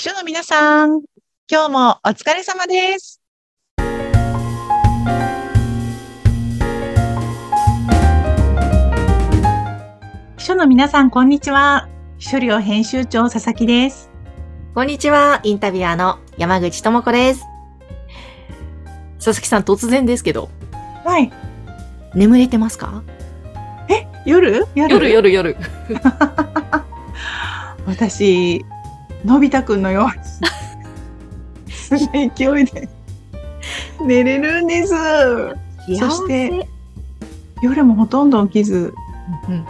秘書の皆さん、今日もお疲れ様です。秘書の皆さん、こんにちは。秘書寮編集長、佐々木です。こんにちは、インタビュアーの山口智子です。佐々木さん、突然ですけど、はい。眠れてますか？夜？夜？夜夜夜。私、のび太くんのように、すごい勢いで寝れるんです。そして、夜もほとんど起きず、うん。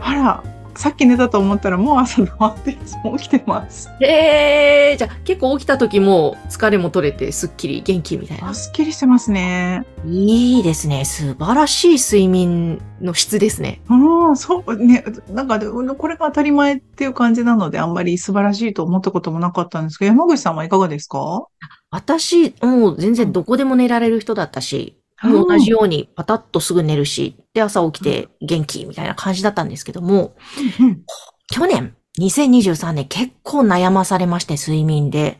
あら、さっき寝たと思ったらもう朝終わっても起きてます。えー、じゃあ結構起きた時も疲れも取れてすっきり元気みたいなあ。すっきりしてますね。いいですね。素晴らしい睡眠の質ですね。うん、そうね。なんか、これが当たり前っていう感じなので、あんまり素晴らしいと思ったこともなかったんですけど、山口さんはいかがですか？私、もう全然どこでも寝られる人だったし、もう同じようにパタッとすぐ寝るし、で、朝起きて元気みたいな感じだったんですけども、うんうん。去年、2023年結構悩まされまして、睡眠で。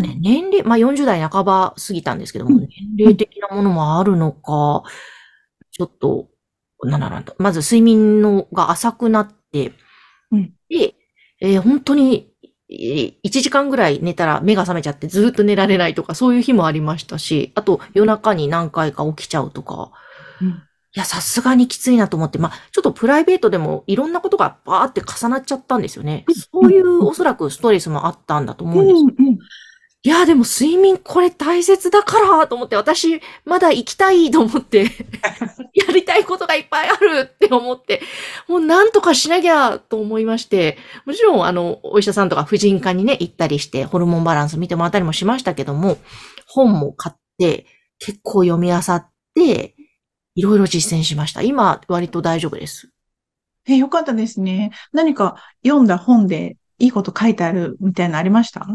ね、年齢、まあ40代半ば過ぎたんですけども、うん。年齢的なものもあるのか、ちょっと、なんだろまず睡眠のが浅くなって、うん。で、えー本当に、えー1時間ぐらい寝たら目が覚めちゃってずっと寝られないとか、そういう日もありましたし、あと夜中に何回か起きちゃうとか、うん。いや、さすがにきついなと思って、まあ、ちょっとプライベートでもいろんなことがバーって重なっちゃったんですよね。そういうおそらくストレスもあったんだと思うんですようんうんいや、でも睡眠これ大切だからと思って、私まだ生きたいと思って、やりたいことがいっぱいあるって思って、もうなんとかしなきゃと思いまして、もちろんあの、お医者さんとか婦人科にね、行ったりして、ホルモンバランス見てもらったりもしましたけども、本も買って、結構読み漁って、いろいろ実践しました。今、割と大丈夫です。え、よかったですね。何か読んだ本でいいこと書いてあるみたいなのありました？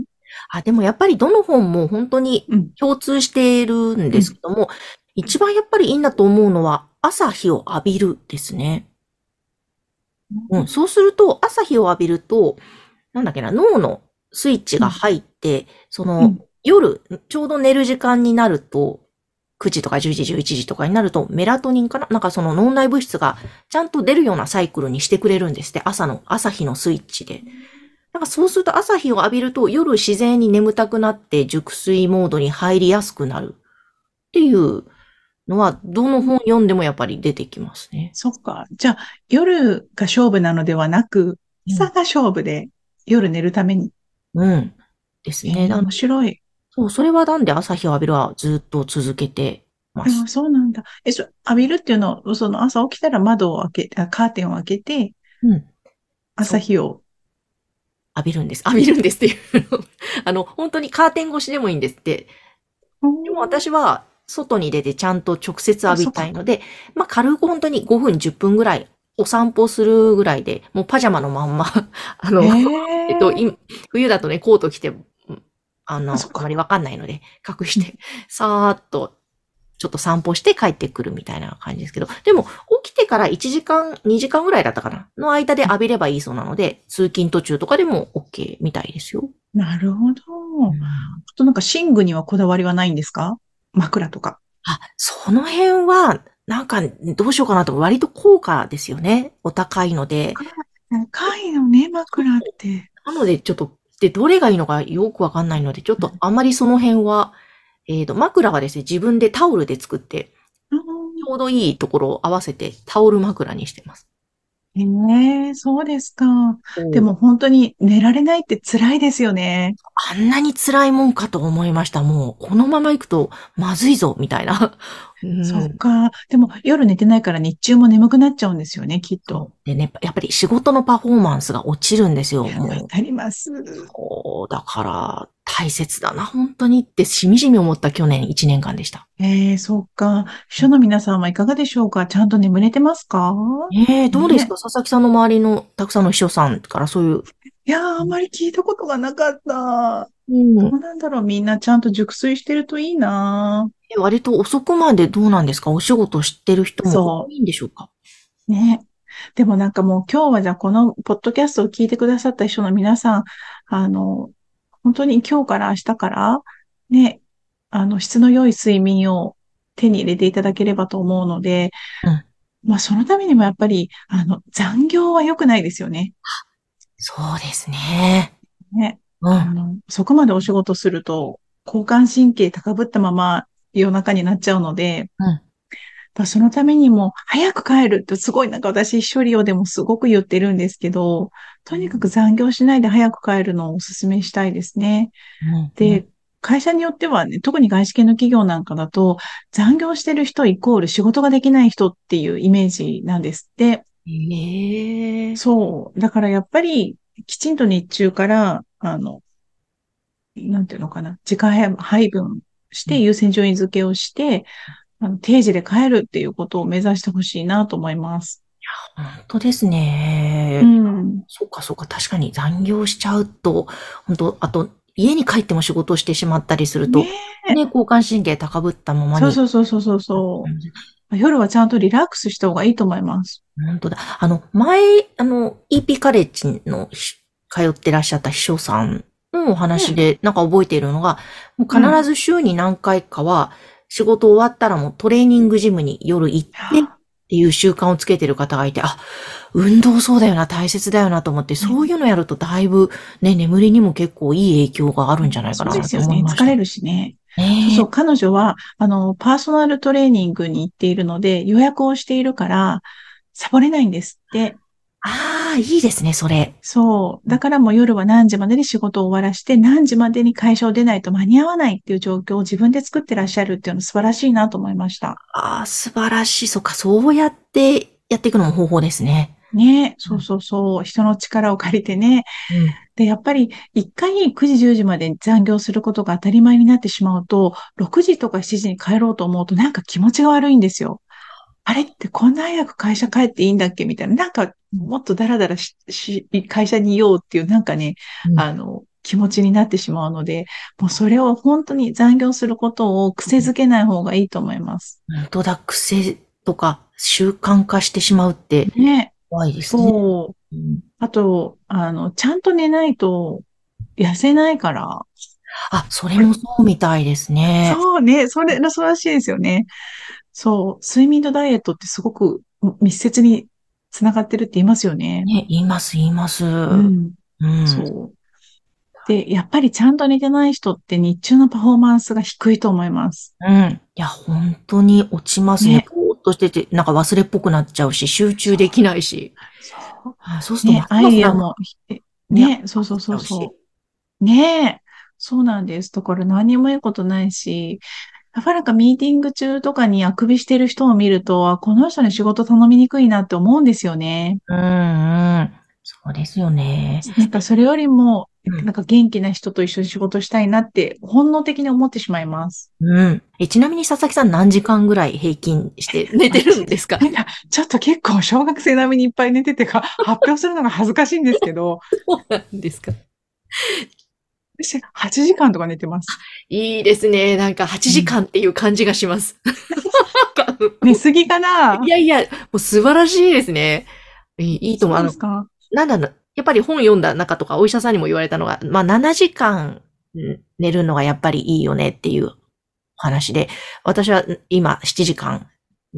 あ、でもやっぱりどの本も本当にうん共通しているんですけども、一番やっぱりいいんだと思うのは朝日を浴びるですね。うん、そうすると朝日を浴びると、なんだっけな、脳のスイッチが入って、その、うん夜、ちょうど寝る時間になると、9時とか10時、11時とかになると、メラトニンかな？なんかその脳内物質がちゃんと出るようなサイクルにしてくれるんですって。朝の、朝日のスイッチで。なんかそうすると朝日を浴びると夜自然に眠たくなって熟睡モードに入りやすくなるっていうのは、どの本読んでもやっぱり出てきますね。そっか。じゃあ、夜が勝負なのではなく、朝が勝負で夜寝るために。うん。ですね。えー面白い。そう、それはなんで朝日を浴びるはずっと続けてまあす。そうなんだ。え、そ、浴びるっていうのは、その朝起きたら窓を開け、あカーテンを開けて、うん。朝日を。浴びるんです。浴びるんですっていう。あの、本当にカーテン越しでもいいんですって。でも私は外に出てちゃんと直接浴びたいので、まあ軽く本当に5分10分ぐらいお散歩するぐらいで、もうパジャマのまんま、あの、ええっと、い冬だとね、コート着て、うんあの、あまりわかんないので、隠して、さーっと、ちょっと散歩して帰ってくるみたいな感じですけど、でも、起きてから1時間、2時間ぐらいだったかなの間で浴びればいいそうなので、通勤途中とかでも OK みたいですよ。なるほど。あとなんか寝具にはこだわりはないんですか？枕とか。あ、その辺は、なんか、どうしようかなと、割と高価ですよね。お高いので。高いのね、枕って。なので、ちょっと、で、どれがいいのかよくわかんないので、ちょっとあまりその辺は、えっ、と、枕はですね、自分でタオルで作って、うんちょうどいいところを合わせてタオル枕にしてます。ええそうですか。でも本当に寝られないって辛いですよね。あんなに辛いもんかと思いました。もう、このまま行くとまずいぞ、みたいな。うんそっか。でも夜寝てないから日中も眠くなっちゃうんですよね、きっと。でね、やっぱり仕事のパフォーマンスが落ちるんですよ。わかります。そう、だから、大切だな、本当にってしみじみ思った去年1年間でした。ええそっか。秘書の皆さんはいかがでしょうか？ちゃんと眠れてますか？ええどうですか、佐々木さんの周りのたくさんの秘書さんからそういう。いやー、あんまり聞いたことがなかった。うんどうなんだろうみんなちゃんと熟睡してるといいな割と遅くまでどうなんですか？お仕事してる人も多いんでしょうか？ね。でもなんかもう今日はじゃあこのポッドキャストを聞いてくださった人の皆さん、あの、本当に今日から明日から、ね、あの、質の良い睡眠を手に入れていただければと思うので、うんまあそのためにもやっぱり、あの、残業は良くないですよね。そうですね。ね。うん。あの、そこまでお仕事すると、交感神経高ぶったまま夜中になっちゃうので、うんそのためにも、早く帰るってすごいなんか私、一人用でもすごく言ってるんですけど、とにかく残業しないで早く帰るのをお勧めしたいですね。うんで、会社によってはね、特に外資系の企業なんかだと、残業してる人イコール仕事ができない人っていうイメージなんですって。ええそう。だからやっぱり、きちんと日中から、あの、なんていうのかな、時間配分して優先順位付けをして、あの定時で帰るっていうことを目指してほしいなと思います。本当ですね。うん。そうか、そうか。確かに残業しちゃうと、本当あと、家に帰っても仕事をしてしまったりすると、ねね、交感神経高ぶったままに。そうそうそうそうそう。夜はちゃんとリラックスした方がいいと思います。本当だ。あの、前、あの、EP カレッジのし通ってらっしゃった秘書さんのお話で、なんか覚えているのが、もう必ず週に何回かは、仕事終わったらもうトレーニングジムに夜行ってっていう習慣をつけてる方がいて、あ、運動そうだよな、大切だよなと思って、そういうのやるとだいぶね、眠りにも結構いい影響があるんじゃないかそうなとですよね。思いました。疲れるしね。ねそうそう、彼女は、あの、パーソナルトレーニングに行っているので、予約をしているから、サボれないんですって。ああ、いいですね、それ。そう。だからもう夜は何時までに仕事を終わらして、何時までに会社を出ないと間に合わないっていう状況を自分で作ってらっしゃるっていうのは素晴らしいなと思いました。ああ、素晴らしい。そっか、そうやってやっていくのも方法ですね。ねそうそうそう。人の力を借りてね。うん。で、やっぱり一回9時10時まで残業することが当たり前になってしまうと、6時とか7時に帰ろうと思うとなんか気持ちが悪いんですよ。あれってこんな早く会社帰っていいんだっけみたいな。なんかもっとダラダラし、し会社にいようっていうなんかね、うんあの、気持ちになってしまうので、もうそれを本当に残業することを癖づけない方がいいと思います。本当だ、癖とか習慣化してしまうってね。怖いですね。そう。うんあと、あの、ちゃんと寝ないと痩せないから。あ、それもそうみたいですね。そうね。それ、そうらしいですよね。そう。睡眠とダイエットってすごく密接につながってるって言いますよね。ね、言います、言います。う。うんん。そう。で、やっぱりちゃんと寝てない人って日中のパフォーマンスが低いと思います。うん。いや、本当に落ちますね。ねぼーっとしてて、なんか忘れっぽくなっちゃうし、集中できないし。そう。あそうするとね、アイデアも、えね、そうそうそううそう。ねえ、そうなんです。だから何にもいいことないし、やっぱなんかミーティング中とかにあくびしてる人を見ると、あこの人に仕事頼みにくいなって思うんですよね。うんうん。そうですよね。なんかそれよりも、うんなんか元気な人と一緒に仕事したいなって本能的に思ってしまいます。うん。え、ちなみに佐々木さん何時間ぐらい平均して寝てるんですか？なんかちょっと結構小学生並みにいっぱい寝ててか、発表するのが恥ずかしいんですけど、そうなんですか私8時間とか寝てます。いいですね。なんか8時間っていう感じがします。寝すぎかな？いやいや、もう素晴らしいですね。いいいいと思う。あのそうです、か？なんだろう、やっぱり本読んだ中とかお医者さんにも言われたのが、まあ7時間うん。寝るのがやっぱりいいよねっていう話で、私は今7時間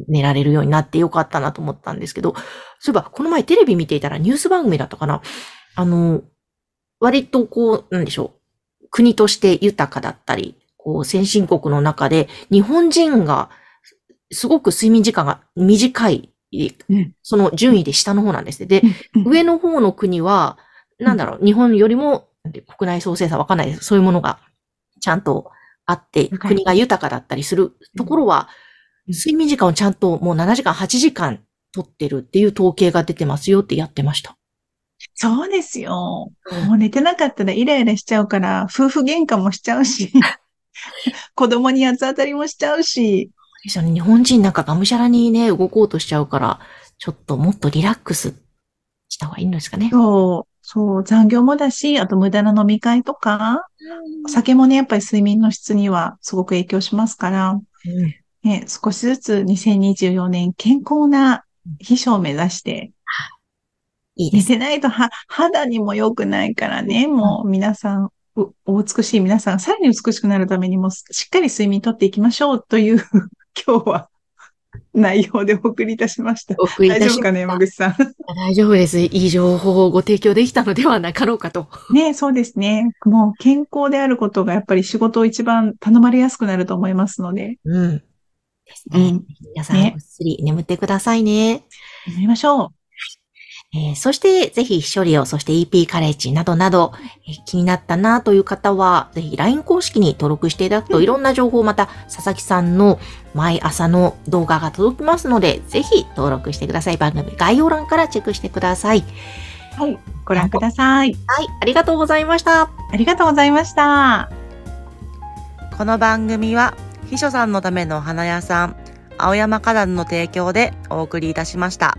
寝られるようになってよかったなと思ったんですけど、そういえばこの前テレビ見ていたらニュース番組だったかな。あの、割とこう、なんでしょう、国として豊かだったり、こう先進国の中で日本人がすごく睡眠時間が短い、うんその順位で下の方なんですね。で、うん上の方の国は、なんだろう、日本よりも国内総生産わかんないです。そういうものがちゃんとあって、はい国が豊かだったりするところは、うん睡眠時間をちゃんともう7時間、8時間取ってるっていう統計が出てますよってやってました。そうですよ。うんもう寝てなかったらイライラしちゃうから、夫婦喧嘩もしちゃうし、子供に八つ当たりもしちゃうし、ですよね。日本人なんかがむしゃらにね、動こうとしちゃうから、ちょっともっとリラックスした方がいいんですかね。そう、そう、残業もだし、あと無駄な飲み会とか、お酒もね、やっぱり睡眠の質にはすごく影響しますから、うんね、少しずつ2024年健康な秘書を目指して寝いいです。てないとは肌にも良くないからね、もう皆さん、うお美しい皆さん、さらに美しくなるためにも、しっかり睡眠とっていきましょうという、今日は内容でお送りいたしました。お送りい大たしました丈夫かね、山口さん？大丈夫です。いい情報をご提供できたのではなかろうかと。ね、そうですね。もう健康であることがやっぱり仕事を一番頼まれやすくなると思いますので、うん。ですね。うん、皆さん、ねぐっすり眠ってくださいね。やりましょう。えーそして、ぜひ、処理を、そして EP カレッジなどなど、えー気になったなという方は、ぜひ LINE 公式に登録していただくと、うんいろんな情報、また、佐々木さんの毎朝の動画が届きますので、ぜひ登録してください。番組概要欄からチェックしてください。はい。ご覧ください。はい、ありがとうございました。ありがとうございました。この番組は秘書さんのためのお花屋さん青山花壇の提供でお送りいたしました。